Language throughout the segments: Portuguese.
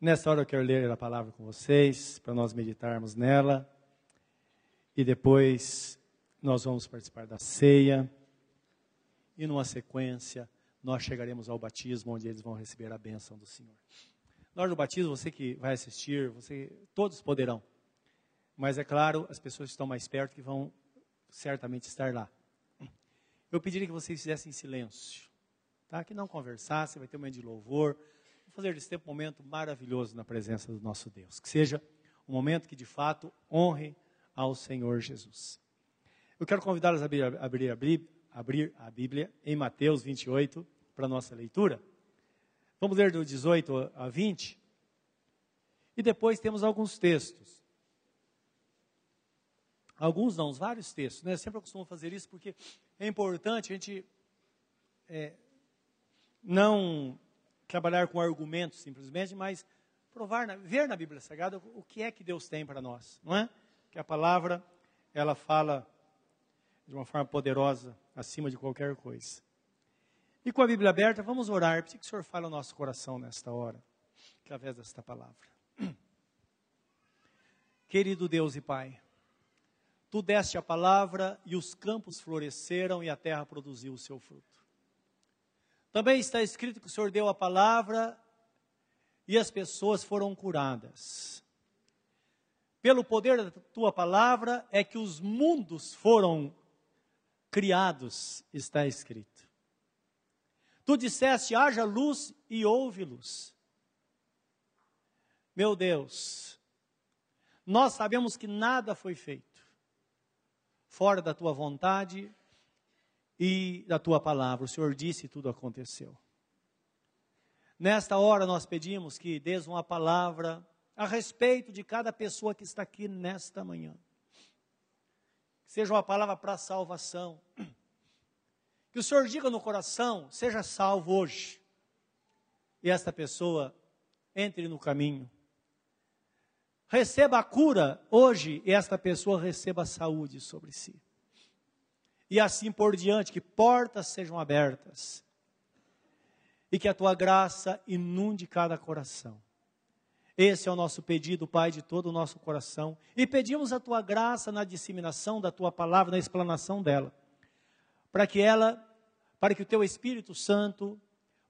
Nessa hora eu quero ler a palavra com vocês, para nós meditarmos nela. E depois nós vamos participar da ceia. E numa sequência, nós chegaremos ao batismo, onde eles vão receber a bênção do Senhor. Na hora do batismo, você que vai assistir, você, todos poderão. Mas é claro, as pessoas que estão mais perto que vão certamente estar lá. Eu pediria que vocês fizessem silêncio, tá? Que não conversassem, vai ter um momento de louvor fazer desse tempo um momento maravilhoso na presença do nosso Deus. Que seja um momento que de fato honre ao Senhor Jesus. Eu quero convidá-los a abrir, abrir, abrir, abrir a Bíblia em Mateus 28 para a nossa leitura. Vamos ler do 18 a 20. E depois temos alguns textos. Alguns não, vários textos. Né? Eu sempre costumo fazer isso porque é importante a gente é, não trabalhar com argumentos simplesmente, mas provar, ver na Bíblia Sagrada o que é que Deus tem para nós, não é? Que a palavra, ela fala de uma forma poderosa, acima de qualquer coisa. E com a Bíblia aberta, vamos orar. Preciso que o Senhor fale ao nosso coração nesta hora, através desta palavra. Querido Deus e Pai, Tu deste a palavra e os campos floresceram e a terra produziu o seu fruto. Também está escrito que o Senhor deu a palavra e as pessoas foram curadas. Pelo poder da tua palavra é que os mundos foram criados, está escrito. Tu disseste: haja luz e houve luz. Meu Deus, nós sabemos que nada foi feito fora da tua vontade e da tua palavra. O Senhor disse e tudo aconteceu. Nesta hora nós pedimos que dês uma palavra a respeito de cada pessoa que está aqui nesta manhã. Que seja uma palavra para salvação. Que o Senhor diga no coração, seja salvo hoje. E esta pessoa entre no caminho. Receba a cura hoje e esta pessoa receba a saúde sobre si e assim por diante, que portas sejam abertas e que a tua graça inunde cada coração. Esse é o nosso pedido, Pai, de todo o nosso coração. E pedimos a tua graça na disseminação da tua palavra, na explanação dela, para que ela, para que o teu Espírito Santo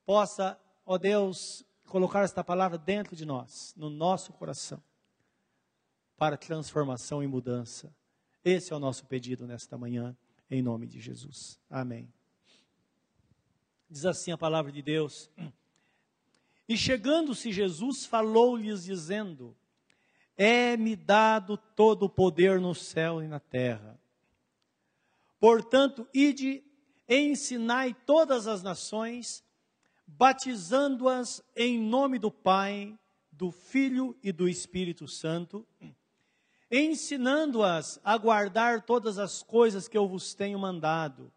possa, ó Deus, colocar esta palavra dentro de nós, no nosso coração, para transformação e mudança. Esse é o nosso pedido nesta manhã em nome de Jesus. Amém. Diz assim a palavra de Deus. E chegando-se Jesus, falou-lhes, dizendo: É-me dado todo o poder no céu e na terra. Portanto, ide e ensinai todas as nações, batizando-as em nome do Pai, do Filho e do Espírito Santo ensinando-as a guardar todas as coisas que eu vos tenho mandado.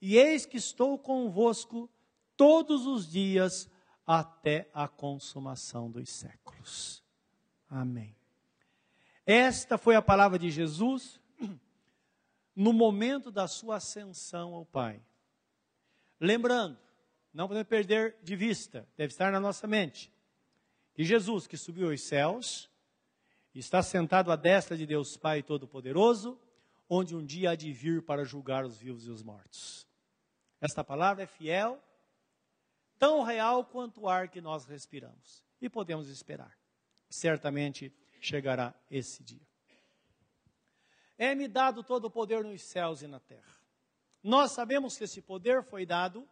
E eis que estou convosco todos os dias até a consumação dos séculos. Amém. Esta foi a palavra de Jesus no momento da sua ascensão ao Pai. Lembrando, não podemos perder de vista, deve estar na nossa mente, que Jesus que subiu aos céus, está sentado à destra de Deus Pai Todo-Poderoso, onde um dia há de vir para julgar os vivos e os mortos. Esta palavra é fiel, tão real quanto o ar que nós respiramos. E podemos esperar. Certamente chegará esse dia. É-me dado todo o poder nos céus e na terra. Nós sabemos que esse poder foi dado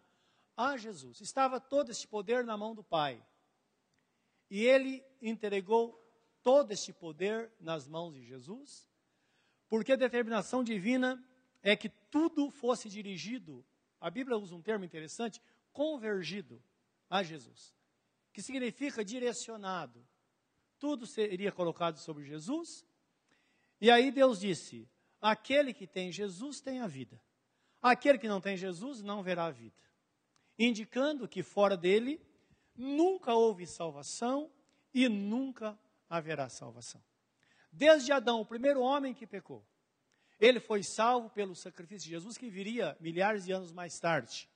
a Jesus. Estava todo esse poder na mão do Pai. E ele entregou todo este poder nas mãos de Jesus, porque a determinação divina é que tudo fosse dirigido, a Bíblia usa um termo interessante, convergido a Jesus, que significa direcionado. Tudo seria colocado sobre Jesus, e aí Deus disse: aquele que tem Jesus tem a vida, aquele que não tem Jesus não verá a vida, indicando que fora dele nunca houve salvação e nunca haverá salvação. Desde Adão, o primeiro homem que pecou, ele foi salvo pelo sacrifício de Jesus que viria milhares de anos mais tarde.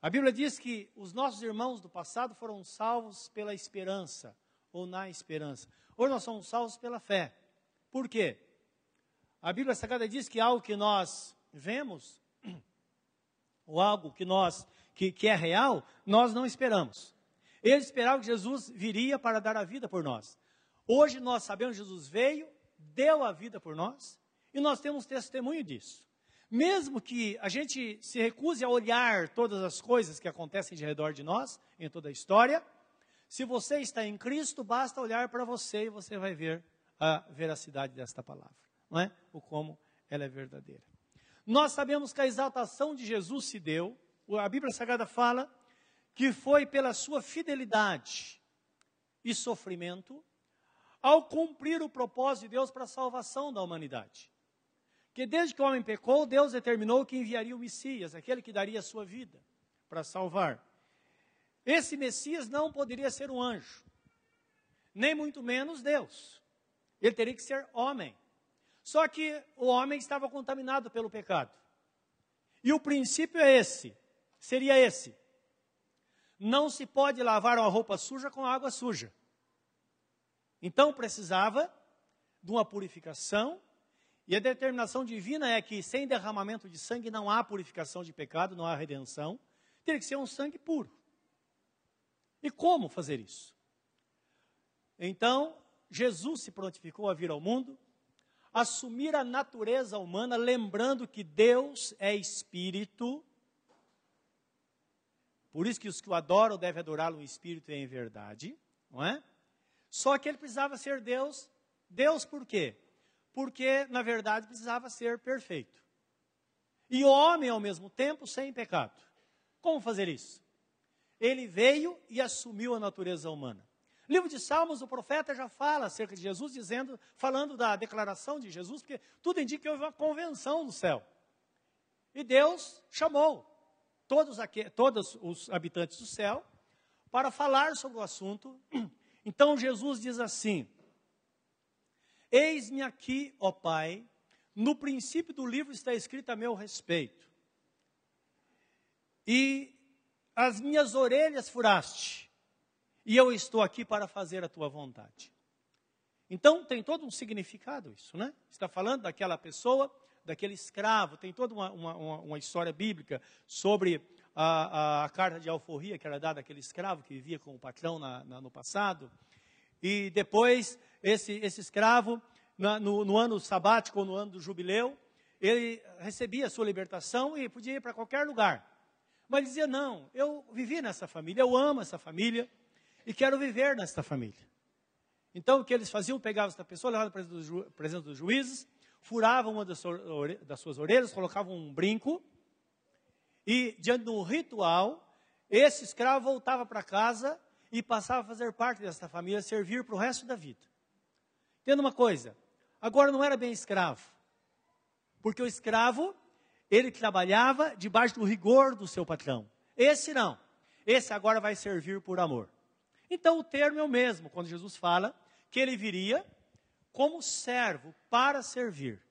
A Bíblia diz que os nossos irmãos do passado foram salvos pela esperança, ou na esperança. Hoje nós somos salvos pela fé. Por quê? A Bíblia Sagrada diz que algo que nós vemos, ou algo que nós que, que é real, nós não esperamos. Eles esperavam que Jesus viria para dar a vida por nós. Hoje nós sabemos que Jesus veio, deu a vida por nós, e nós temos testemunho disso. Mesmo que a gente se recuse a olhar todas as coisas que acontecem de redor de nós, em toda a história, se você está em Cristo, basta olhar para você e você vai ver a veracidade desta palavra, não é? O como ela é verdadeira. Nós sabemos que a exaltação de Jesus se deu, a Bíblia Sagrada fala que foi pela sua fidelidade e sofrimento ao cumprir o propósito de Deus para a salvação da humanidade. Que desde que o homem pecou, Deus determinou que enviaria o Messias, aquele que daria a sua vida para salvar. Esse Messias não poderia ser um anjo, nem muito menos Deus. Ele teria que ser homem. Só que o homem estava contaminado pelo pecado. E o princípio é esse, seria esse: não se pode lavar uma roupa suja com água suja. Então precisava de uma purificação, e a determinação divina é que sem derramamento de sangue não há purificação de pecado, não há redenção. Teria que ser um sangue puro. E como fazer isso? Então, Jesus se prontificou a vir ao mundo, assumir a natureza humana, lembrando que Deus é espírito por isso que os que o adoram devem adorá-lo em espírito e em verdade, não é? Só que ele precisava ser Deus. Deus por quê? Porque, na verdade, precisava ser perfeito. E homem, ao mesmo tempo, sem pecado. Como fazer isso? Ele veio e assumiu a natureza humana. livro de Salmos, o profeta já fala acerca de Jesus, dizendo, falando da declaração de Jesus, porque tudo indica que houve uma convenção no céu. E Deus chamou todos, aqui, todos os habitantes do céu para falar sobre o assunto. Então Jesus diz assim: Eis-me aqui, ó Pai, no princípio do livro está escrito a meu respeito. E as minhas orelhas furaste, e eu estou aqui para fazer a tua vontade. Então tem todo um significado isso, né? Está falando daquela pessoa daquele escravo. Tem toda uma, uma, uma história bíblica sobre a, a, a, carta de alforria que era dada àquele escravo que vivia com o patrão na, na, no passado. E depois, esse, esse escravo, na, no, no, ano sabático ou no ano do jubileu, ele recebia a sua libertação e podia ir para qualquer lugar. Mas dizia: Não, eu vivi nessa família, eu amo essa família e quero viver nessa família. Então, o que eles faziam? Pegavam essa pessoa, levavam para a presença dos juízes, furavam uma das, suas orelhas, colocavam um brinco, e diante de um ritual, esse escravo voltava para casa e passava a fazer parte dessa família, servir para o resto da vida. Entenda uma coisa, agora não era bem escravo, porque o escravo, ele trabalhava debaixo do rigor do seu patrão. Esse não, esse agora vai servir por amor. Então o termo é o mesmo, quando Jesus fala que ele viria como servo para servir.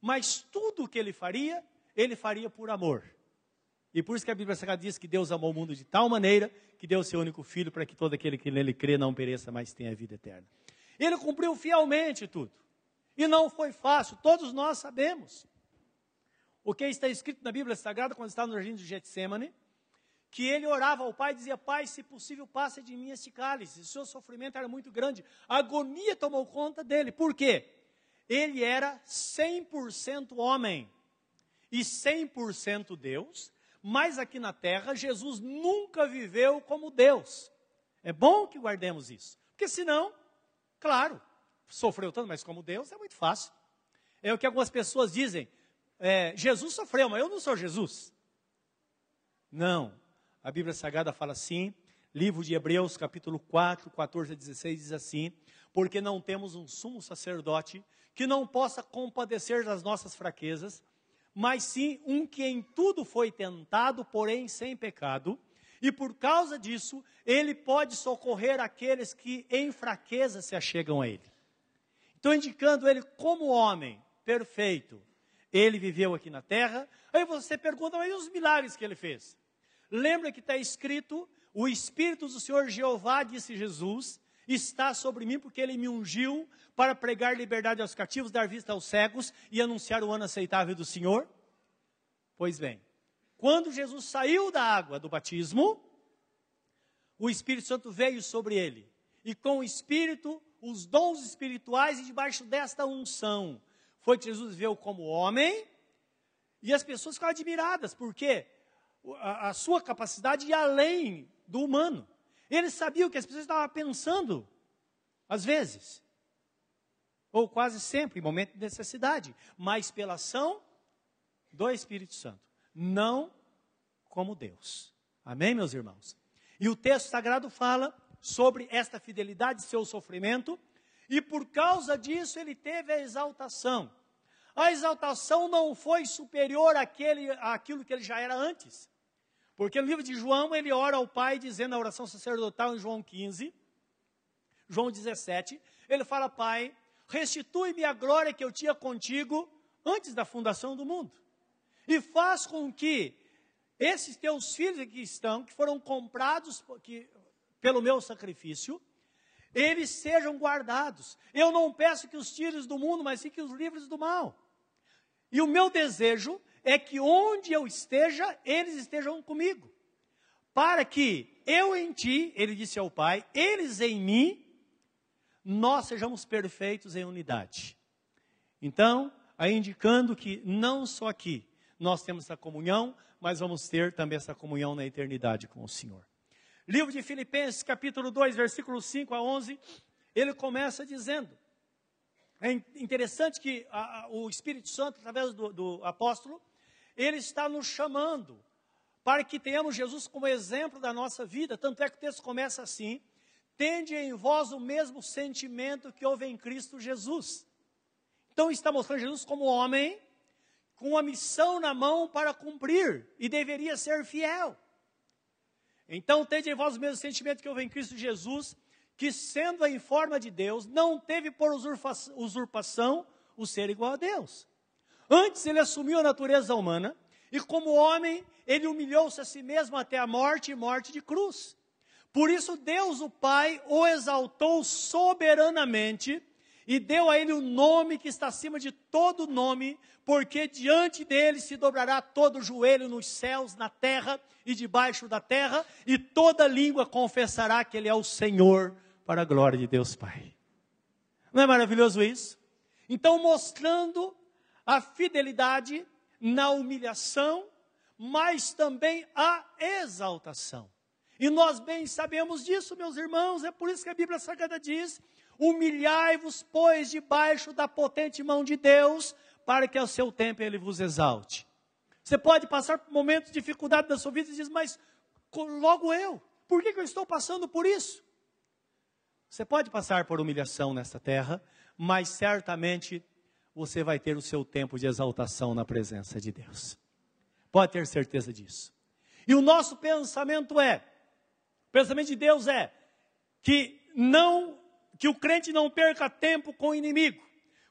Mas tudo o que ele faria, ele faria por amor. E por isso que a Bíblia Sagrada diz que Deus amou o mundo de tal maneira que deu o seu único filho para que todo aquele que nele crê não pereça, mas tenha vida eterna. Ele cumpriu fielmente tudo. E não foi fácil, todos nós sabemos. O que está escrito na Bíblia Sagrada quando está no jardim de Getsemane, que ele orava ao Pai e dizia: Pai, se possível, passe de mim este cálice. O seu sofrimento era muito grande. A agonia tomou conta dele. Por quê? Ele era 100% homem e 100% Deus, mas aqui na terra Jesus nunca viveu como Deus. É bom que guardemos isso, porque senão, claro, sofreu tanto, mas como Deus é muito fácil. É o que algumas pessoas dizem: é, Jesus sofreu, mas eu não sou Jesus. Não, a Bíblia Sagrada fala assim, livro de Hebreus, capítulo 4, 14 a 16, diz assim: Porque não temos um sumo sacerdote que não possa compadecer das nossas fraquezas, mas sim um que em tudo foi tentado, porém sem pecado, e por causa disso, ele pode socorrer aqueles que em fraqueza se achegam a ele. Então, indicando ele como homem perfeito, ele viveu aqui na terra. Aí você pergunta, mas e os milagres que ele fez? Lembra que está escrito: o Espírito do Senhor Jeová, disse Jesus, está sobre mim porque ele me ungiu para pregar liberdade aos cativos, dar vista aos cegos e anunciar o ano aceitável do Senhor? Pois bem, quando Jesus saiu da água do batismo, o Espírito Santo veio sobre ele. E com o Espírito, os dons espirituais, e debaixo desta unção, foi que Jesus veio como homem, e as pessoas ficaram admiradas, porque a, a sua capacidade ia além do humano. Ele sabia o que as pessoas estavam pensando, às vezes, ou quase sempre, em momento de necessidade, mas pela ação do Espírito Santo, não como Deus. Amém, meus irmãos? E o texto sagrado fala sobre esta fidelidade, seu sofrimento, e por causa disso ele teve a exaltação. A exaltação não foi superior àquele, àquilo que ele já era antes. Porque no livro de João, ele ora ao Pai, dizendo a oração sacerdotal em João 15, João 17, ele fala: Pai, restitui-me a glória que eu tinha contigo antes da fundação do mundo. E faz com que esses teus filhos que estão, que foram comprados que, pelo meu sacrifício, eles sejam guardados. Eu não peço que os tires do mundo, mas sim que os livres do mal. E o meu desejo é que onde eu esteja, eles estejam comigo. Para que eu em ti, ele disse ao Pai, eles em mim, nós sejamos perfeitos em unidade. Então, aí indicando que não só aqui nós temos essa comunhão, mas vamos ter também essa comunhão na eternidade com o Senhor. Livro de Filipenses, capítulo 2, versículos 5 a 11, ele começa dizendo: é interessante que a, a, o Espírito Santo, através do, do apóstolo, ele está nos chamando para que tenhamos Jesus como exemplo da nossa vida. Tanto é que o texto começa assim: Tende em vós o mesmo sentimento que houve em Cristo Jesus. Então está mostrando Jesus como homem, com a missão na mão para cumprir, e deveria ser fiel. Então, tende em vós o mesmo sentimento que houve em Cristo Jesus, que sendo em forma de Deus, não teve por usurpação o ser igual a Deus. Antes ele assumiu a natureza humana e, como homem, ele humilhou-se a si mesmo até a morte e morte de cruz. Por isso, Deus, o Pai, o exaltou soberanamente e deu a ele o nome que está acima de todo nome, porque diante dele se dobrará todo o joelho nos céus, na terra e debaixo da terra, e toda língua confessará que ele é o Senhor, para a glória de Deus Pai. Não é maravilhoso isso? Então, mostrando a fidelidade na humilhação, mas também a exaltação. E nós bem sabemos disso, meus irmãos, é por isso que a Bíblia Sagrada diz: humilhai-vos, pois, debaixo da potente mão de Deus, para que ao seu tempo ele vos exalte. Você pode passar por momentos de dificuldade da sua vida e diz, mas logo eu, por que, que eu estou passando por isso? Você pode passar por humilhação nesta terra, mas certamente você vai ter o seu tempo de exaltação na presença de Deus. Pode ter certeza disso. E o nosso pensamento é, o pensamento de Deus é que não que o crente não perca tempo com o inimigo.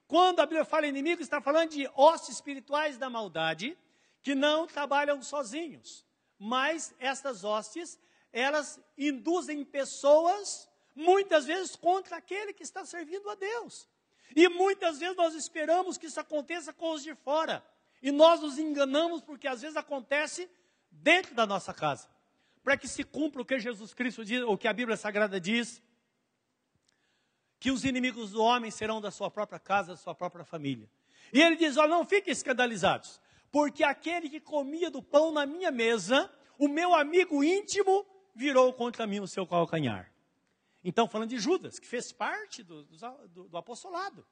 Quando a Bíblia fala inimigo, está falando de ossos espirituais da maldade que não trabalham sozinhos, mas estas hostes, elas induzem pessoas muitas vezes contra aquele que está servindo a Deus. E muitas vezes nós esperamos que isso aconteça com os de fora. E nós nos enganamos porque às vezes acontece dentro da nossa casa. Para que se cumpra o que Jesus Cristo diz, o que a Bíblia Sagrada diz, que os inimigos do homem serão da sua própria casa, da sua própria família. E ele diz: Olha, não fiquem escandalizados, porque aquele que comia do pão na minha mesa, o meu amigo íntimo, virou contra mim o seu calcanhar. Então, falando de Judas, que fez parte do, do, do apostolado.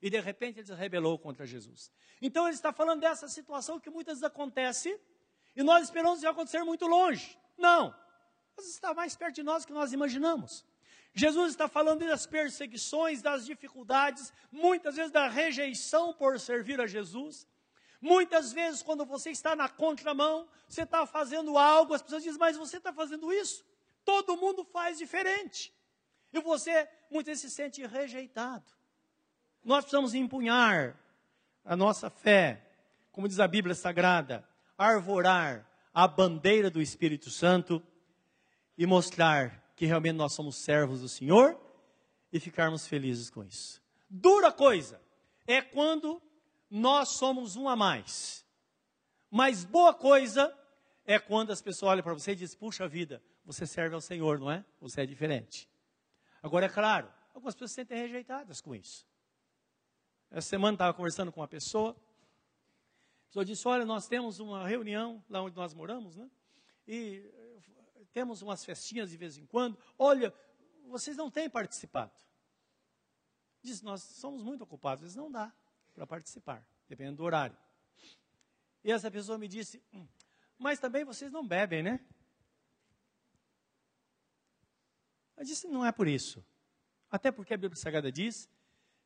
E de repente ele se rebelou contra Jesus. Então ele está falando dessa situação que muitas vezes acontece e nós esperamos que acontecer muito longe. Não. Mas está mais perto de nós do que nós imaginamos. Jesus está falando das perseguições, das dificuldades, muitas vezes da rejeição por servir a Jesus. Muitas vezes, quando você está na contramão, você está fazendo algo, as pessoas dizem, mas você está fazendo isso? Todo mundo faz diferente. E você muitas vezes se sente rejeitado. Nós precisamos empunhar a nossa fé, como diz a Bíblia Sagrada, arvorar a bandeira do Espírito Santo e mostrar que realmente nós somos servos do Senhor e ficarmos felizes com isso. Dura coisa é quando nós somos um a mais. Mas boa coisa é quando as pessoas olham para você e dizem: puxa vida, você serve ao Senhor, não é? Você é diferente. Agora, é claro, algumas pessoas se sentem rejeitadas com isso. Essa semana estava conversando com uma pessoa. A pessoa disse: Olha, nós temos uma reunião lá onde nós moramos, né? E eh, temos umas festinhas de vez em quando. Olha, vocês não têm participado. Diz: Nós somos muito ocupados, às vezes não dá para participar, dependendo do horário. E essa pessoa me disse: hum, Mas também vocês não bebem, né? Eu disse: Não é por isso. Até porque a Bíblia Sagrada diz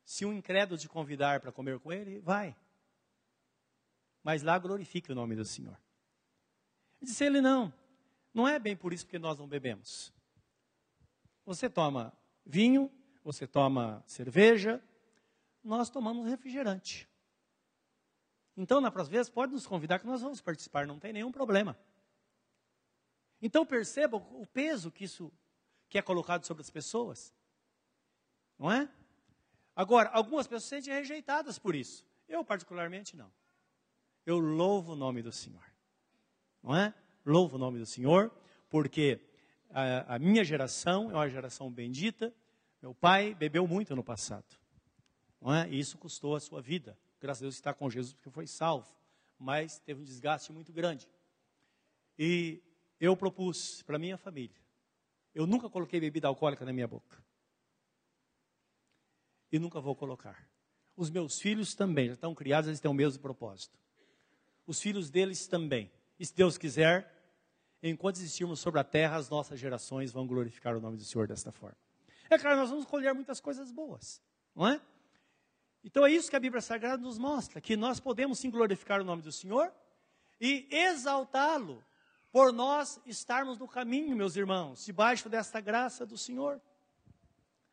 se um incrédulo te convidar para comer com ele, vai. Mas lá glorifique o nome do Senhor. Disse ele: Não, não é bem por isso que nós não bebemos. Você toma vinho, você toma cerveja, nós tomamos refrigerante. Então, na próxima vez, pode nos convidar que nós vamos participar, não tem nenhum problema. Então, perceba o peso que isso que é colocado sobre as pessoas. Não é? Agora, algumas pessoas se sentem rejeitadas por isso. Eu, particularmente, não. Eu louvo o nome do Senhor. Não é? Louvo o nome do Senhor, porque a, a minha geração é uma geração bendita. Meu pai bebeu muito no passado. Não é? E isso custou a sua vida. Graças a Deus está com Jesus porque foi salvo. Mas teve um desgaste muito grande. E eu propus para minha família. Eu nunca coloquei bebida alcoólica na minha boca e nunca vou colocar. Os meus filhos também, já estão criados, eles têm o mesmo propósito. Os filhos deles também. E se Deus quiser, enquanto existirmos sobre a terra, as nossas gerações vão glorificar o nome do Senhor desta forma. É claro, nós vamos colher muitas coisas boas, não é? Então é isso que a Bíblia Sagrada nos mostra, que nós podemos sim glorificar o nome do Senhor e exaltá-lo por nós estarmos no caminho, meus irmãos, debaixo desta graça do Senhor.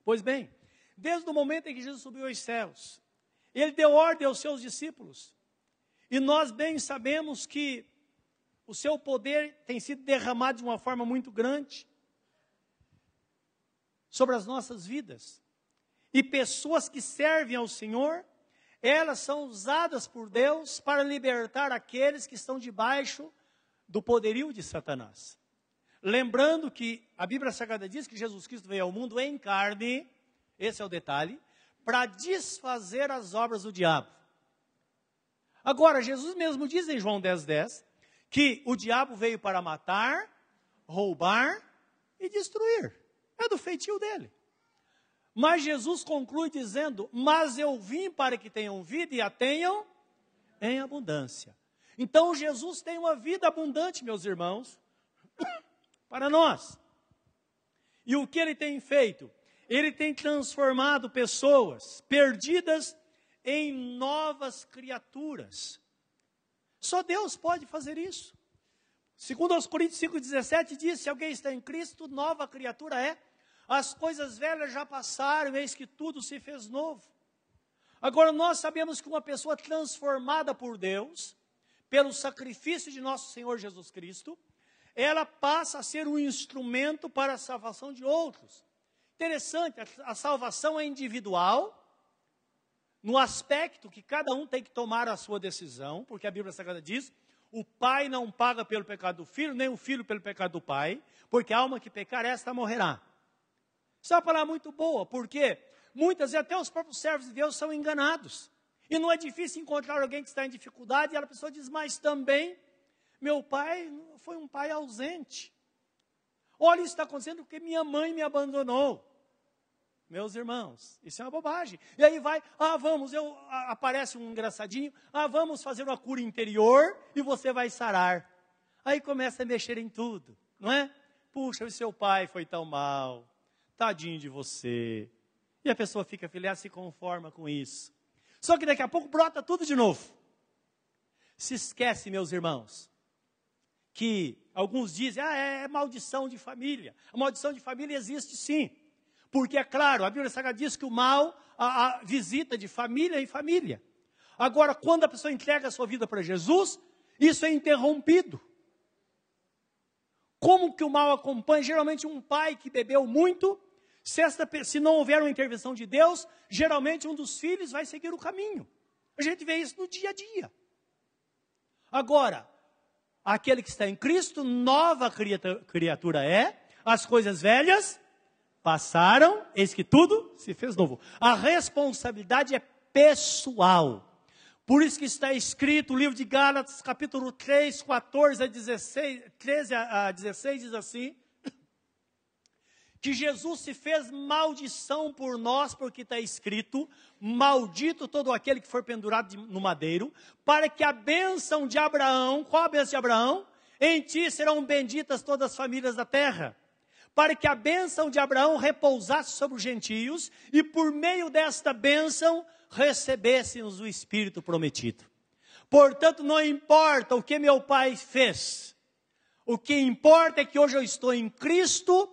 Pois bem, desde o momento em que Jesus subiu aos céus. Ele deu ordem aos seus discípulos. E nós bem sabemos que o seu poder tem sido derramado de uma forma muito grande sobre as nossas vidas. E pessoas que servem ao Senhor, elas são usadas por Deus para libertar aqueles que estão debaixo do poderio de Satanás. Lembrando que a Bíblia Sagrada diz que Jesus Cristo veio ao mundo em carne esse é o detalhe, para desfazer as obras do diabo. Agora, Jesus mesmo diz em João 10,10 10, que o diabo veio para matar, roubar e destruir. É do feitio dele. Mas Jesus conclui dizendo: Mas eu vim para que tenham vida e a tenham em abundância. Então Jesus tem uma vida abundante, meus irmãos, para nós. E o que ele tem feito? Ele tem transformado pessoas perdidas em novas criaturas. Só Deus pode fazer isso. Segundo aos Coríntios 5,17 diz, se alguém está em Cristo, nova criatura é. As coisas velhas já passaram, eis que tudo se fez novo. Agora, nós sabemos que uma pessoa transformada por Deus, pelo sacrifício de nosso Senhor Jesus Cristo, ela passa a ser um instrumento para a salvação de outros. Interessante, a, salvação é individual, no aspecto que cada um tem que tomar a sua decisão, porque a Bíblia Sagrada diz: o pai não paga pelo pecado do filho, nem o filho pelo pecado do pai, porque a alma que pecar, esta morrerá. Isso é uma palavra muito boa, porque muitas vezes até os próprios servos de Deus são enganados. E não é difícil encontrar alguém que está em dificuldade, e a pessoa diz, mas também, meu pai foi um pai ausente. Olha, isso está acontecendo porque minha mãe me abandonou. Meus irmãos, isso é uma bobagem. E aí vai, ah, vamos, eu, aparece um engraçadinho, ah, vamos fazer uma cura interior e você vai sarar. Aí começa a mexer em tudo, não é? Puxa, o seu pai foi tão mal, tadinho de você. E a pessoa fica feliz, se conforma com isso. Só que daqui a pouco brota tudo de novo. Se esquece, meus irmãos, que alguns dizem, ah, é, maldição de família. A maldição de família existe sim. Porque, é claro, a Bíblia Sagrada diz que o mal a, a visita de família em família. Agora, quando a pessoa entrega a sua vida para Jesus, isso é interrompido. Como que o mal acompanha? Geralmente um pai que bebeu muito, se, esta, se não houver uma intervenção de Deus, geralmente um dos filhos vai seguir o caminho. A gente vê isso no dia a dia. Agora, aquele que está em Cristo, nova criatura é, as coisas velhas passaram, eis que tudo se fez novo. A responsabilidade é pessoal. Por isso que está escrito o livro de Gálatas, capítulo 3, 14 a 16, 13 a 16, diz assim: que Jesus se fez maldição por nós, porque está escrito: maldito todo aquele que for pendurado no madeiro, para que a bênção de Abraão, qual a bênção de Abraão? Em ti serão benditas todas as famílias da terra para que a bênção de Abraão repousasse sobre os gentios e por meio desta bênção recebêssemos o Espírito prometido. Portanto, não importa o que meu pai fez, o que importa é que hoje eu estou em Cristo,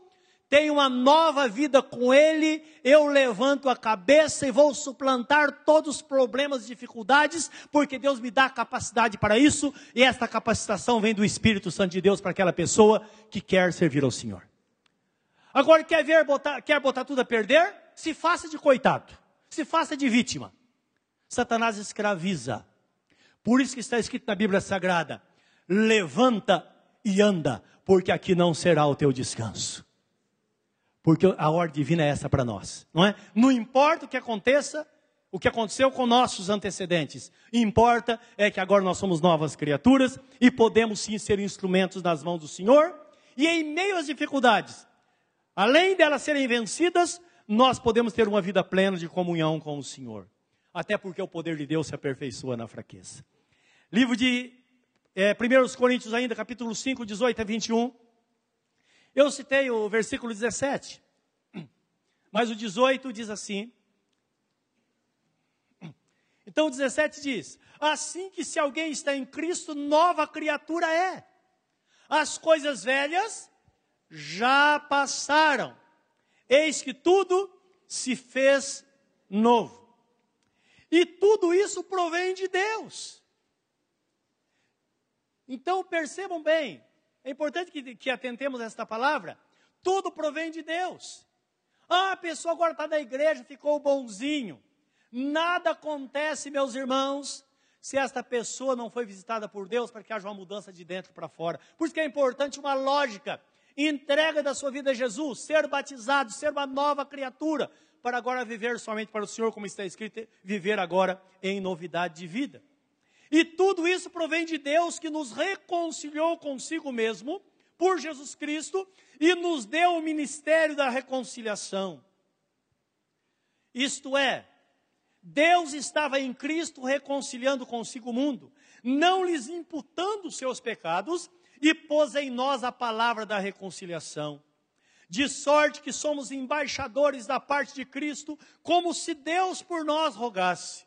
tenho uma nova vida com Ele, eu levanto a cabeça e vou suplantar todos os problemas e dificuldades, porque Deus me dá capacidade para isso, e esta capacitação vem do Espírito Santo de Deus para aquela pessoa que quer servir ao Senhor. Agora, quer ver, botar, quer botar tudo a perder? Se faça de coitado. Se faça de vítima. Satanás escraviza. Por isso que está escrito na Bíblia Sagrada: levanta e anda, porque aqui não será o teu descanso. Porque a ordem divina é essa para nós, não é? Não importa o que aconteça, o que aconteceu com nossos antecedentes. Importa é que agora nós somos novas criaturas e podemos sim ser instrumentos nas mãos do Senhor. E em meio às dificuldades, Além delas serem vencidas, nós podemos ter uma vida plena de comunhão com o Senhor. Até porque o poder de Deus se aperfeiçoa na fraqueza. Livro de é, 1 Coríntios, ainda, capítulo 5, 18 a 21. Eu citei o versículo 17. Mas o 18 diz assim. Então o 17 diz: Assim que se alguém está em Cristo, nova criatura é. As coisas velhas já passaram. Eis que tudo se fez novo. E tudo isso provém de Deus. Então percebam bem, é importante que, que atentemos a esta palavra. Tudo provém de Deus. Ah, a pessoa agora está na igreja, ficou bonzinho. Nada acontece, meus irmãos, se esta pessoa não foi visitada por Deus para que haja uma mudança de dentro para fora. Por isso que é importante uma lógica entrega da sua vida a Jesus, ser batizado, ser uma nova criatura, para agora viver somente para o Senhor, como está escrito, viver agora em novidade de vida. E tudo isso provém de Deus que nos reconciliou consigo mesmo, por Jesus Cristo, e nos deu o ministério da reconciliação. Isto é, Deus estava em Cristo reconciliando consigo o mundo, não lhes imputando os seus pecados, e pôs em nós a palavra da reconciliação. De sorte que somos embaixadores da parte de Cristo, como se Deus por nós rogasse.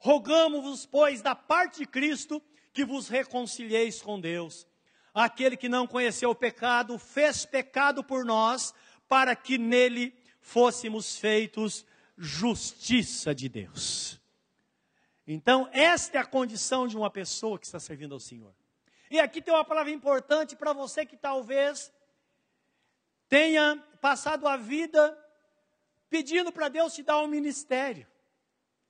Rogamos-vos, pois, da parte de Cristo, que vos reconcilieis com Deus. Aquele que não conheceu o pecado, fez pecado por nós, para que nele fôssemos feitos justiça de Deus. Então, esta é a condição de uma pessoa que está servindo ao Senhor. E aqui tem uma palavra importante para você que talvez tenha passado a vida pedindo para Deus te dar um ministério.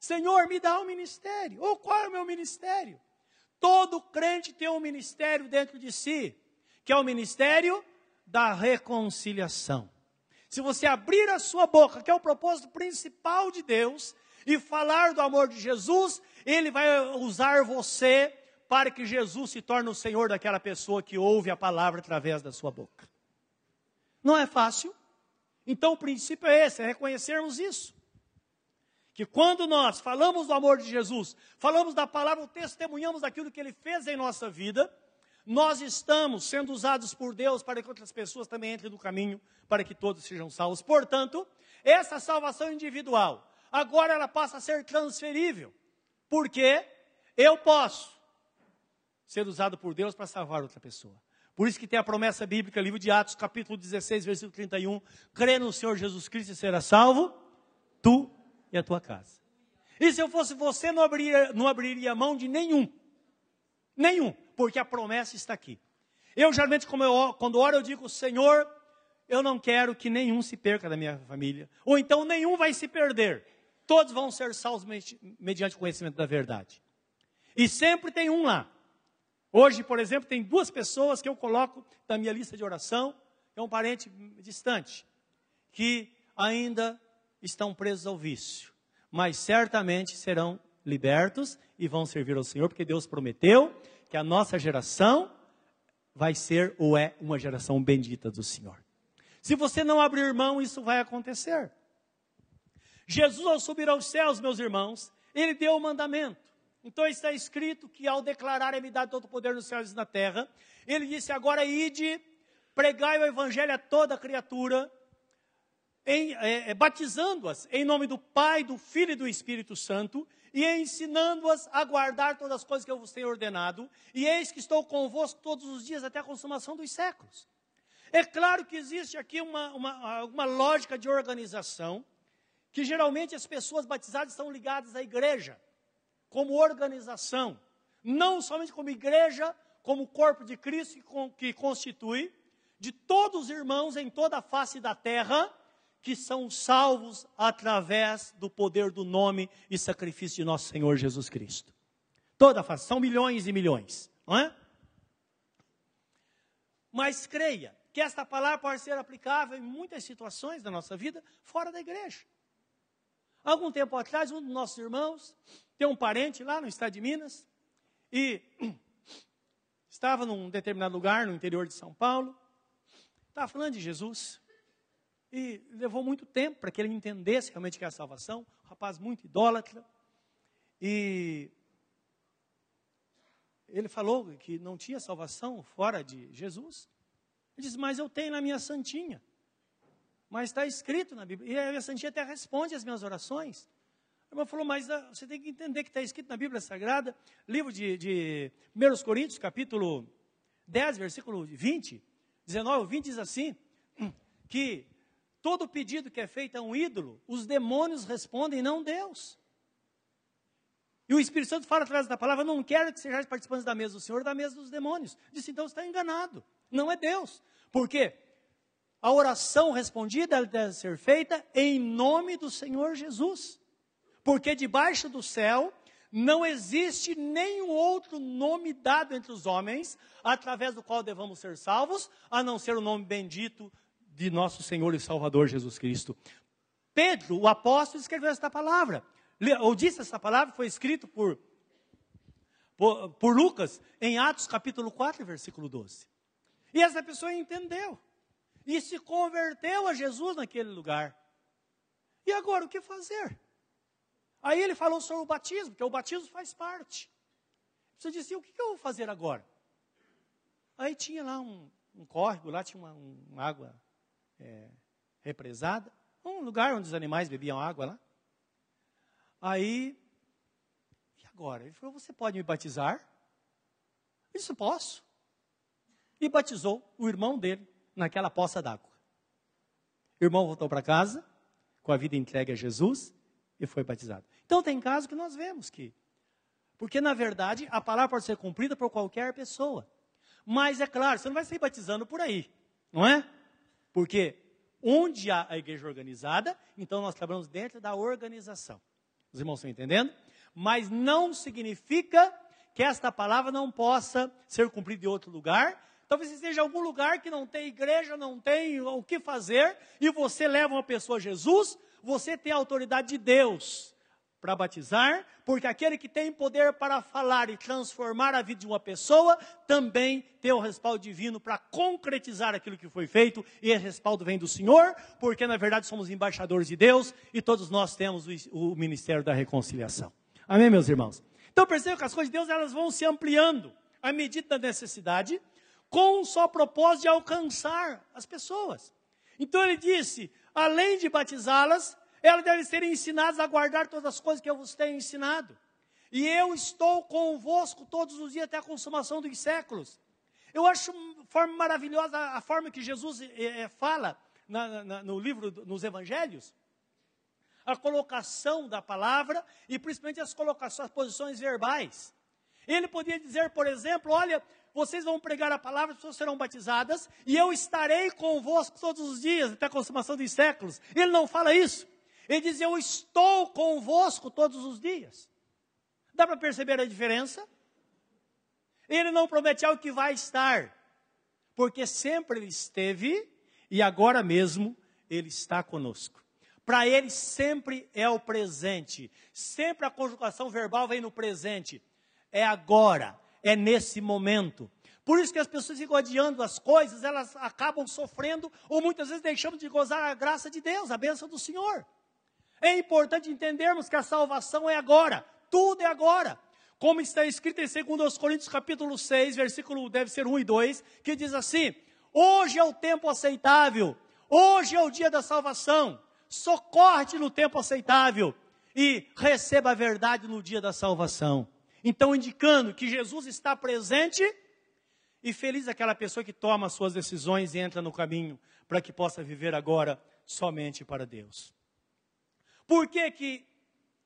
Senhor, me dá um ministério. Ou qual é o meu ministério? Todo crente tem um ministério dentro de si, que é o ministério da reconciliação. Se você abrir a sua boca, que é o propósito principal de Deus, e falar do amor de Jesus, Ele vai usar você para que Jesus se torne o Senhor daquela pessoa que ouve a palavra através da sua boca. Não é fácil. Então o princípio é esse, é reconhecermos isso. Que quando nós falamos do amor de Jesus, falamos da palavra, testemunhamos daquilo que ele fez em nossa vida, nós estamos sendo usados por Deus para que outras pessoas também entrem no caminho, para que todos sejam salvos. Portanto, essa salvação individual, agora ela passa a ser transferível. Porque eu posso ser usado por Deus para salvar outra pessoa. Por isso que tem a promessa bíblica, livro de Atos, capítulo 16, versículo 31. Crê no Senhor Jesus Cristo e será salvo, tu e a tua casa. E se eu fosse você, não abriria, não abriria mão de nenhum. Nenhum, porque a promessa está aqui. Eu geralmente, eu, quando oro, eu digo, Senhor, eu não quero que nenhum se perca da minha família. Ou então nenhum vai se perder. Todos vão ser salvos mediante o conhecimento da verdade. E sempre tem um lá. Hoje, por exemplo, tem duas pessoas que eu coloco na minha lista de oração, é um parente distante, que ainda estão presos ao vício, mas certamente serão libertos e vão servir ao Senhor, porque Deus prometeu que a nossa geração vai ser ou é uma geração bendita do Senhor. Se você não abrir mão, isso vai acontecer. Jesus, ao subir aos céus, meus irmãos, ele deu o mandamento. Então está escrito que ao declarar a me dado todo o poder nos céus e na terra, ele disse: agora ide, pregai o evangelho a toda criatura, é, é, batizando-as em nome do Pai, do Filho e do Espírito Santo, e ensinando-as a guardar todas as coisas que eu vos tenho ordenado, e eis que estou convosco todos os dias até a consumação dos séculos. É claro que existe aqui uma, uma, uma lógica de organização, que geralmente as pessoas batizadas estão ligadas à igreja, como organização, não somente como igreja, como corpo de Cristo que constitui, de todos os irmãos em toda a face da terra, que são salvos através do poder do nome e sacrifício de nosso Senhor Jesus Cristo. Toda a face, são milhões e milhões, não é? Mas creia que esta palavra pode ser aplicável em muitas situações da nossa vida fora da igreja. Algum tempo atrás, um dos nossos irmãos tem um parente lá no estado de Minas e estava num determinado lugar no interior de São Paulo, estava falando de Jesus. E levou muito tempo para que ele entendesse realmente que é a salvação. Um rapaz muito idólatra. E ele falou que não tinha salvação fora de Jesus. Ele disse, mas eu tenho na minha santinha. Mas está escrito na Bíblia. E a minha santinha até responde às minhas orações. O irmão falou, mas ah, você tem que entender que está escrito na Bíblia Sagrada, livro de, de 1 Coríntios, capítulo 10, versículo 20, 19, 20 diz assim, que Todo pedido que é feito a um ídolo, os demônios respondem, não Deus. E o Espírito Santo fala através da palavra: não quero que sejais participantes da mesa do Senhor, da mesa dos demônios. Disse, então está enganado. Não é Deus. Por quê? A oração respondida deve ser feita em nome do Senhor Jesus. Porque debaixo do céu não existe nenhum outro nome dado entre os homens, através do qual devamos ser salvos, a não ser o nome bendito de nosso Senhor e Salvador Jesus Cristo. Pedro, o apóstolo, escreveu esta palavra. Ou disse essa palavra, foi escrito por, por, por Lucas em Atos capítulo 4, versículo 12. E essa pessoa entendeu. E se converteu a Jesus naquele lugar. E agora, o que fazer? Aí ele falou sobre o batismo, que o batismo faz parte. Você disse, o que eu vou fazer agora? Aí tinha lá um, um córrego, lá tinha uma, uma água é, represada, um lugar onde os animais bebiam água lá. Aí, e agora? Ele falou: Você pode me batizar? Disse: Posso. E batizou o irmão dele naquela poça d'água. O irmão voltou para casa, com a vida entregue a Jesus, e foi batizado. Então, tem casos que nós vemos que. Porque, na verdade, a palavra pode ser cumprida por qualquer pessoa. Mas, é claro, você não vai sair batizando por aí, não é? Porque onde há a igreja organizada, então nós trabalhamos dentro da organização. Os irmãos estão entendendo? Mas não significa que esta palavra não possa ser cumprida em outro lugar. Talvez esteja algum lugar que não tem igreja, não tem o que fazer, e você leva uma pessoa a Jesus, você tem a autoridade de Deus para batizar, porque aquele que tem poder para falar e transformar a vida de uma pessoa, também tem o respaldo divino para concretizar aquilo que foi feito, e esse respaldo vem do Senhor, porque na verdade somos embaixadores de Deus e todos nós temos o, o ministério da reconciliação. Amém, meus irmãos? Então perceba que as coisas de Deus elas vão se ampliando à medida da necessidade, com um só propósito de alcançar as pessoas. Então ele disse: além de batizá-las, elas devem ser ensinadas a guardar todas as coisas que eu vos tenho ensinado. E eu estou convosco todos os dias até a consumação dos séculos. Eu acho forma maravilhosa a forma que Jesus é, fala na, na, no livro, nos evangelhos. A colocação da palavra e principalmente as colocações, as posições verbais. Ele podia dizer, por exemplo, olha, vocês vão pregar a palavra, as pessoas serão batizadas, e eu estarei convosco todos os dias, até a consumação dos séculos. Ele não fala isso. Ele diz: Eu estou convosco todos os dias. Dá para perceber a diferença? Ele não promete algo que vai estar, porque sempre ele esteve e agora mesmo ele está conosco. Para ele sempre é o presente, sempre a conjugação verbal vem no presente. É agora, é nesse momento. Por isso que as pessoas ficam adiando as coisas, elas acabam sofrendo, ou muitas vezes deixamos de gozar a graça de Deus, a bênção do Senhor. É importante entendermos que a salvação é agora, tudo é agora. Como está escrito em 2 Coríntios capítulo 6, versículo deve ser 1 e 2, que diz assim: Hoje é o tempo aceitável, hoje é o dia da salvação. Socorre-te no tempo aceitável e receba a verdade no dia da salvação. Então, indicando que Jesus está presente e feliz aquela pessoa que toma as suas decisões e entra no caminho para que possa viver agora somente para Deus. Por que, que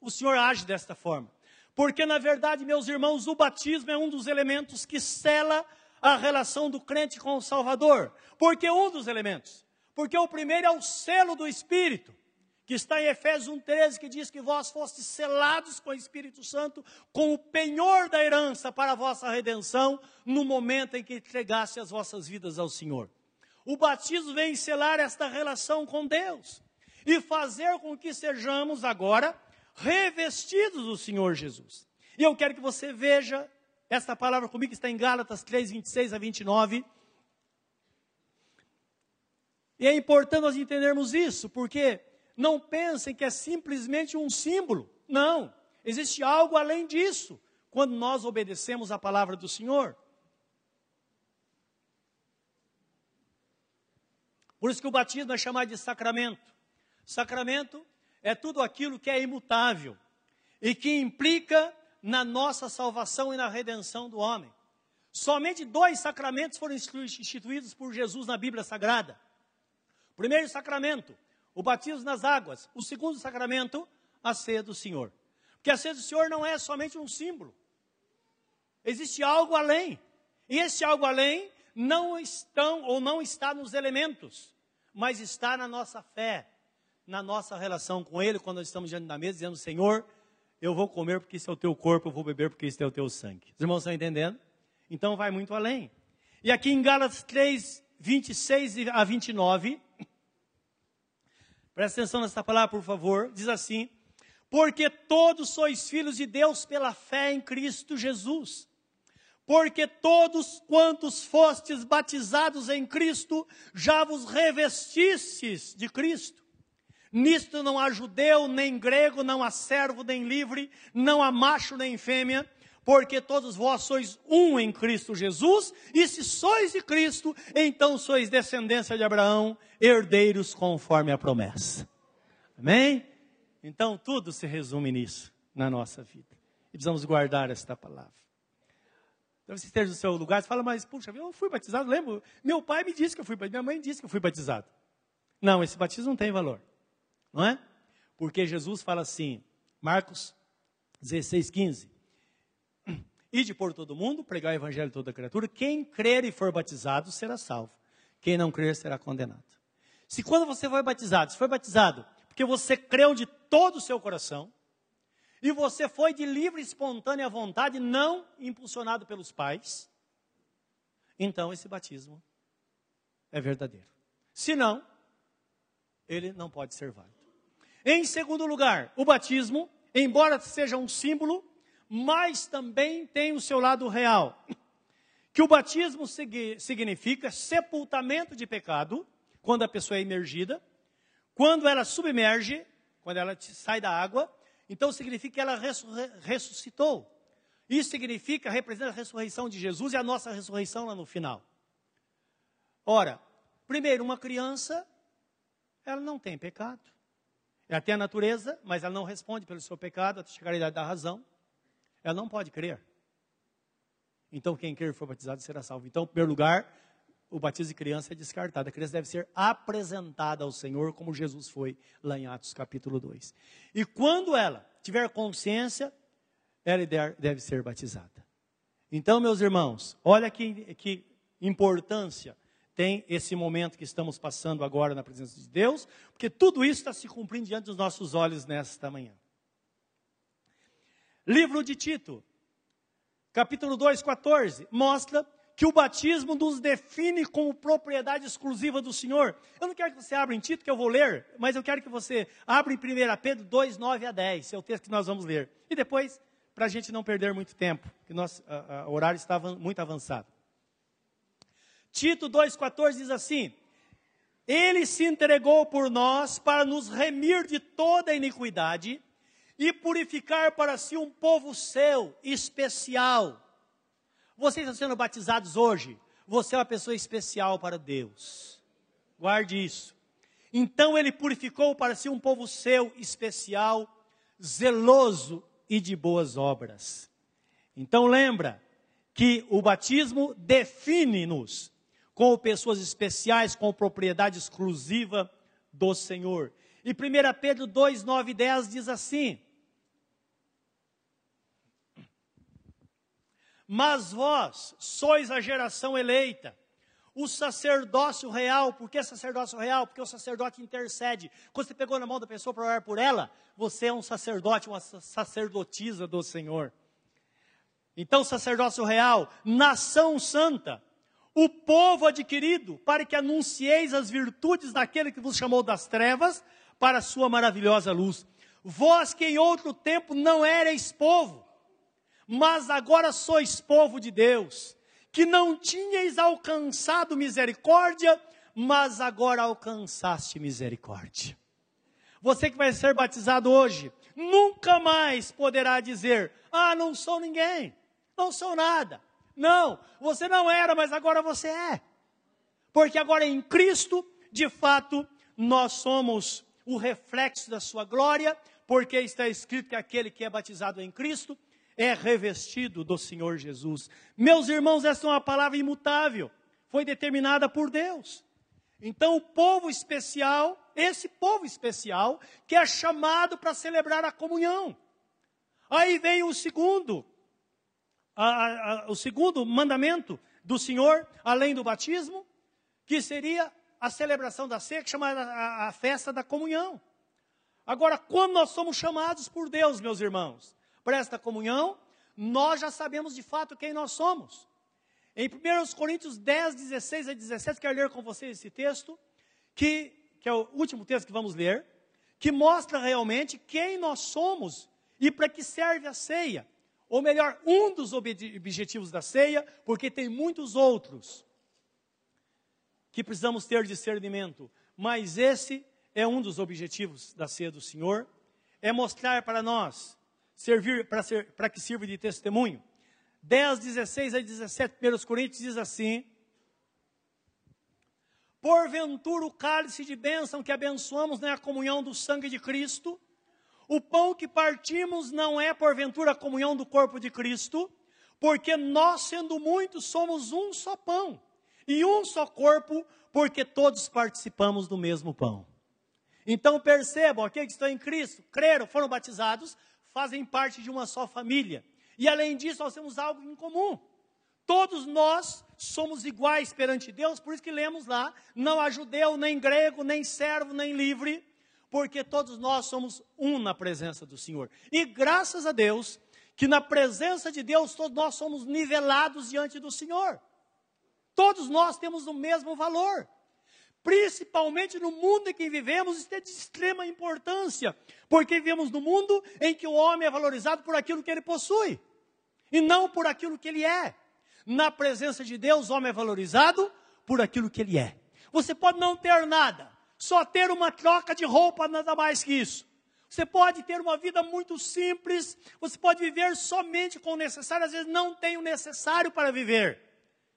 o Senhor age desta forma? Porque, na verdade, meus irmãos, o batismo é um dos elementos que sela a relação do crente com o Salvador. Porque um dos elementos. Porque o primeiro é o selo do Espírito que está em Efésios 1,13, que diz que vós fostes selados com o Espírito Santo, com o penhor da herança para a vossa redenção, no momento em que entregasse as vossas vidas ao Senhor. O batismo vem selar esta relação com Deus e fazer com que sejamos agora revestidos do Senhor Jesus. E eu quero que você veja esta palavra comigo, que está em Gálatas 3, 26 a 29. E é importante nós entendermos isso, porque não pensem que é simplesmente um símbolo. Não. Existe algo além disso quando nós obedecemos a palavra do Senhor. Por isso que o batismo é chamado de sacramento. Sacramento é tudo aquilo que é imutável e que implica na nossa salvação e na redenção do homem. Somente dois sacramentos foram instituídos por Jesus na Bíblia Sagrada. O primeiro sacramento, o batismo nas águas. O segundo sacramento, a ceia do Senhor. Porque a ceia do Senhor não é somente um símbolo. Existe algo além. E esse algo além não estão ou não está nos elementos, mas está na nossa fé, na nossa relação com Ele, quando nós estamos diante da mesa, dizendo: Senhor, eu vou comer porque isso é o teu corpo, eu vou beber porque isso é o teu sangue. Os irmãos estão entendendo? Então vai muito além. E aqui em Gálatas 3, 26 a 29, Presta atenção nessa palavra, por favor. Diz assim: Porque todos sois filhos de Deus pela fé em Cristo Jesus. Porque todos quantos fostes batizados em Cristo, já vos revestistes de Cristo. Nisto não há judeu, nem grego, não há servo, nem livre, não há macho, nem fêmea, porque todos vós sois um em Cristo Jesus, e se sois de Cristo, então sois descendência de Abraão, herdeiros conforme a promessa. Amém? Então tudo se resume nisso, na nossa vida. E precisamos guardar esta palavra. Então você esteja no seu lugar e fala, mas puxa, eu fui batizado, lembro? Meu pai me disse que eu fui batizado, minha mãe disse que eu fui batizado. Não, esse batismo não tem valor. Não é? Porque Jesus fala assim, Marcos 16, 15. Ide por todo mundo, pregar o evangelho a toda criatura. Quem crer e for batizado será salvo. Quem não crer será condenado. Se quando você foi batizado, se foi batizado porque você creu de todo o seu coração, e você foi de livre e espontânea vontade, não impulsionado pelos pais, então esse batismo é verdadeiro. Se não, ele não pode ser válido. Em segundo lugar, o batismo, embora seja um símbolo, mas também tem o seu lado real. Que o batismo significa sepultamento de pecado, quando a pessoa é imergida, quando ela submerge, quando ela sai da água, então significa que ela ressuscitou. Isso significa, representa a ressurreição de Jesus e a nossa ressurreição lá no final. Ora, primeiro, uma criança, ela não tem pecado. Ela tem a natureza, mas ela não responde pelo seu pecado até chegar à idade da razão ela não pode crer. Então, quem crer e for batizado será salvo. Então, em primeiro lugar, o batismo de criança é descartado. A criança deve ser apresentada ao Senhor, como Jesus foi lá em Atos capítulo 2. E quando ela tiver consciência, ela deve ser batizada. Então, meus irmãos, olha que, que importância tem esse momento que estamos passando agora na presença de Deus, porque tudo isso está se cumprindo diante dos nossos olhos nesta manhã. Livro de Tito, capítulo 2, 14, mostra que o batismo nos define como propriedade exclusiva do Senhor. Eu não quero que você abra em Tito, que eu vou ler, mas eu quero que você abra em 1 Pedro 2, 9 a 10, é o texto que nós vamos ler. E depois, para a gente não perder muito tempo, que nosso horário está muito avançado. Tito 2,14 diz assim: Ele se entregou por nós para nos remir de toda iniquidade e purificar para si um povo seu, especial. Vocês estão sendo batizados hoje. Você é uma pessoa especial para Deus. Guarde isso. Então ele purificou para si um povo seu, especial, zeloso e de boas obras. Então lembra que o batismo define-nos como pessoas especiais, com propriedade exclusiva do Senhor. E 1 Pedro 2, 9 e 10 diz assim: Mas vós sois a geração eleita, o sacerdócio real. Por que sacerdócio real? Porque o sacerdote intercede. Quando você pegou na mão da pessoa para orar por ela, você é um sacerdote, uma sacerdotisa do Senhor. Então, sacerdócio real, nação santa, o povo adquirido, para que anuncieis as virtudes daquele que vos chamou das trevas para a sua maravilhosa luz. Vós que em outro tempo não erais povo, mas agora sois povo de Deus, que não tinhais alcançado misericórdia, mas agora alcançaste misericórdia. Você que vai ser batizado hoje, nunca mais poderá dizer: Ah, não sou ninguém, não sou nada. Não, você não era, mas agora você é. Porque agora em Cristo, de fato, nós somos o reflexo da sua glória, porque está escrito que aquele que é batizado em Cristo é revestido do Senhor Jesus. Meus irmãos, essa é uma palavra imutável, foi determinada por Deus. Então, o povo especial, esse povo especial, que é chamado para celebrar a comunhão. Aí vem o segundo, a, a, o segundo mandamento do Senhor, além do batismo, que seria a celebração da ceia, chamada a, a festa da comunhão. Agora, quando nós somos chamados por Deus, meus irmãos, para esta comunhão, nós já sabemos de fato quem nós somos. Em 1 Coríntios 10, 16 a 17, quero ler com vocês esse texto, que, que é o último texto que vamos ler, que mostra realmente quem nós somos e para que serve a ceia ou melhor, um dos objetivos da ceia, porque tem muitos outros que precisamos ter discernimento, mas esse é um dos objetivos da ceia do Senhor, é mostrar para nós, servir para ser, para que sirva de testemunho. 10, 16 a 17, 1 Coríntios diz assim: Porventura o cálice de bênção que abençoamos não é comunhão do sangue de Cristo? O pão que partimos não é, porventura, a comunhão do corpo de Cristo, porque nós, sendo muitos, somos um só pão e um só corpo, porque todos participamos do mesmo pão. Então percebam, aqueles que estão em Cristo, creram, foram batizados, fazem parte de uma só família. E além disso, nós temos algo em comum. Todos nós somos iguais perante Deus, por isso que lemos lá: não há judeu, nem grego, nem servo, nem livre, porque todos nós somos um na presença do Senhor. E graças a Deus, que na presença de Deus todos nós somos nivelados diante do Senhor. Todos nós temos o mesmo valor. Principalmente no mundo em que vivemos, isso é de extrema importância, porque vivemos no mundo em que o homem é valorizado por aquilo que ele possui e não por aquilo que ele é. Na presença de Deus, o homem é valorizado por aquilo que ele é. Você pode não ter nada, só ter uma troca de roupa, nada mais que isso. Você pode ter uma vida muito simples, você pode viver somente com o necessário, às vezes não tem o necessário para viver.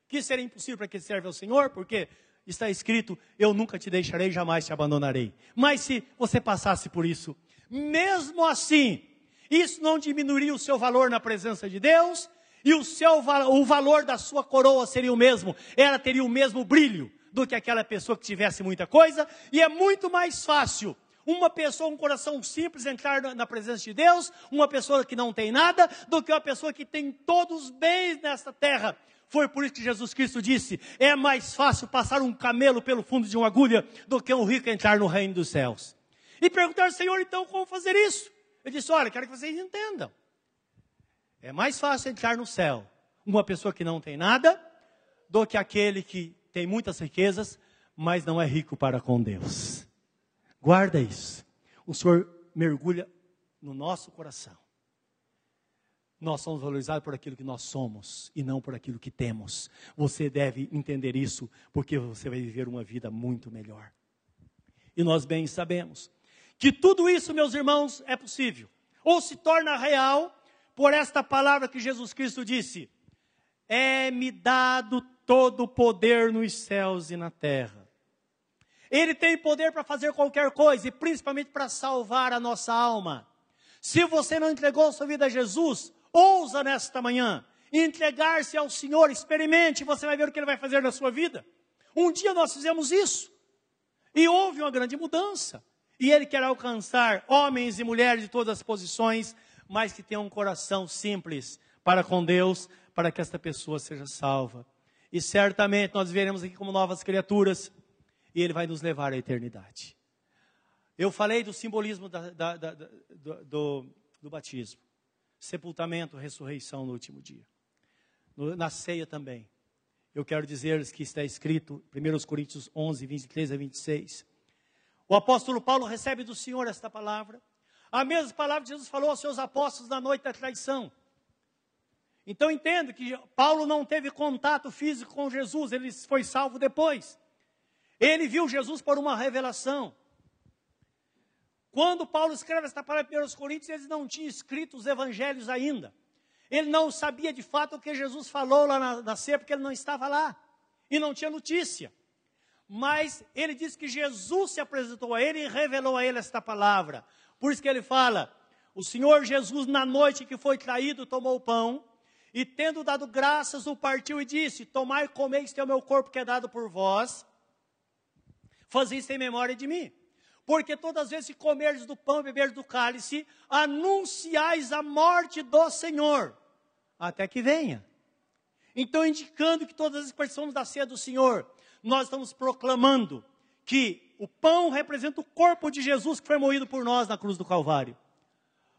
Que seria impossível para que serve ao Senhor, porque está escrito: Eu nunca te deixarei, jamais te abandonarei. Mas se você passasse por isso, mesmo assim, isso não diminuiria o seu valor na presença de Deus, e o, seu, o valor da sua coroa seria o mesmo, ela teria o mesmo brilho, do que aquela pessoa que tivesse muita coisa, e é muito mais fácil uma pessoa um coração simples entrar na presença de Deus, uma pessoa que não tem nada, do que uma pessoa que tem todos os bens nesta terra. Foi por isso que Jesus Cristo disse: é mais fácil passar um camelo pelo fundo de uma agulha do que um rico entrar no reino dos céus. E perguntaram, Senhor, então como fazer isso? Ele disse: Olha, quero que vocês entendam. É mais fácil entrar no céu uma pessoa que não tem nada do que aquele que tem muitas riquezas, mas não é rico para com Deus. Guarda isso. O Senhor mergulha no nosso coração. Nós somos valorizados por aquilo que nós somos e não por aquilo que temos. Você deve entender isso, porque você vai viver uma vida muito melhor. E nós bem sabemos que tudo isso, meus irmãos, é possível, ou se torna real por esta palavra que Jesus Cristo disse: É-me dado todo o poder nos céus e na terra. Ele tem poder para fazer qualquer coisa, e principalmente para salvar a nossa alma. Se você não entregou sua vida a Jesus, ousa nesta manhã entregar-se ao Senhor, experimente, você vai ver o que Ele vai fazer na sua vida. Um dia nós fizemos isso, e houve uma grande mudança. E Ele quer alcançar homens e mulheres de todas as posições, mas que tenham um coração simples para com Deus, para que esta pessoa seja salva. E certamente nós veremos aqui como novas criaturas, e Ele vai nos levar à eternidade. Eu falei do simbolismo da, da, da, do, do, do, batismo, sepultamento, ressurreição no último dia. No, na ceia também. Eu quero dizer-lhes que está escrito, 1 Coríntios 11, 23 a 26. O apóstolo Paulo recebe do Senhor esta palavra. A mesma palavra que Jesus falou aos seus apóstolos na noite da traição. Então entendo que Paulo não teve contato físico com Jesus, ele foi salvo depois. Ele viu Jesus por uma revelação. Quando Paulo escreve esta palavra para os Coríntios, ele não tinha escrito os evangelhos ainda. Ele não sabia de fato o que Jesus falou lá na, na ceia, porque ele não estava lá. E não tinha notícia. Mas ele diz que Jesus se apresentou a ele e revelou a ele esta palavra. Por isso que ele fala: o Senhor Jesus, na noite que foi traído, tomou o pão. E tendo dado graças, o partiu e disse: Tomai e comei, este é o meu corpo que é dado por vós. Fazei isso em memória de mim. Porque todas as vezes que comerdes do pão e beberdes do cálice, anunciais a morte do Senhor, até que venha. Então, indicando que todas as participamos da ceia do Senhor, nós estamos proclamando que o pão representa o corpo de Jesus que foi moído por nós na cruz do Calvário.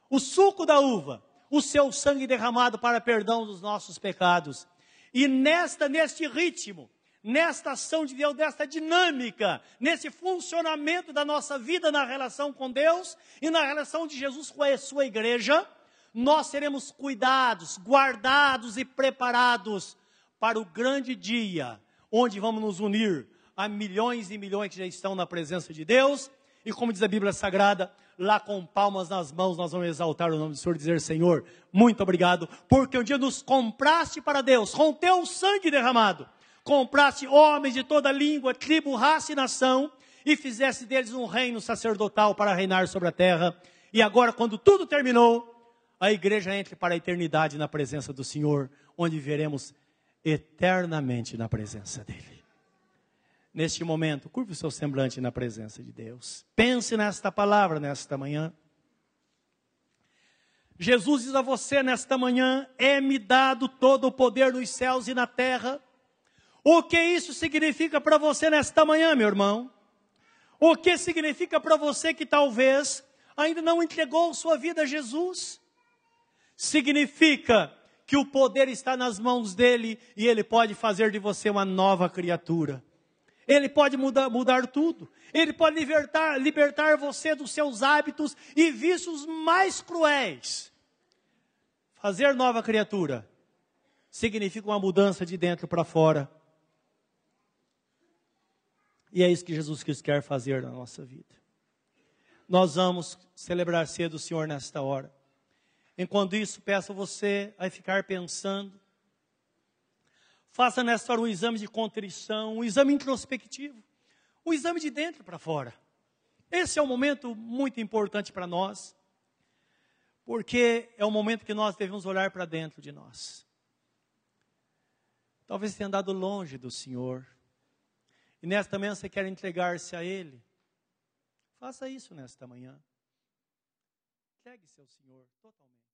O suco da uva, o seu sangue derramado para perdão dos nossos pecados. E nesta, neste ritmo, nesta ação de Deus, nesta dinâmica, nesse funcionamento da nossa vida na relação com Deus e na relação de Jesus com a sua igreja, nós seremos cuidados, guardados e preparados para o grande dia onde vamos nos unir a milhões e milhões que já estão na presença de Deus. E como diz a Bíblia Sagrada, lá com palmas nas mãos nós vamos exaltar o nome do Senhor e dizer: Senhor, muito obrigado, porque um dia nos compraste para Deus com teu sangue derramado compraste homens de toda língua, tribo, raça e nação, e fizeste deles um reino sacerdotal para reinar sobre a terra. E agora, quando tudo terminou, a igreja entra para a eternidade na presença do Senhor, onde veremos eternamente na presença dEle. Neste momento, curve o seu semblante na presença de Deus. Pense nesta palavra nesta manhã. Jesus diz a você nesta manhã: é-me dado todo o poder nos céus e na terra. O que isso significa para você nesta manhã, meu irmão? O que significa para você que talvez ainda não entregou sua vida a Jesus? Significa que o poder está nas mãos dele e ele pode fazer de você uma nova criatura. Ele pode mudar, mudar tudo. Ele pode libertar, libertar você dos seus hábitos e vícios mais cruéis. Fazer nova criatura significa uma mudança de dentro para fora. E é isso que Jesus Cristo quer fazer na nossa vida. Nós vamos celebrar cedo o Senhor nesta hora. Enquanto isso, peço a você a ficar pensando. Faça nesta hora um exame de contrição, um exame introspectivo, um exame de dentro para fora. Esse é um momento muito importante para nós, porque é o momento que nós devemos olhar para dentro de nós. Talvez tenha andado longe do Senhor, e nesta manhã você quer entregar-se a Ele, Faça isso nesta manhã. Entregue-se ao Senhor totalmente.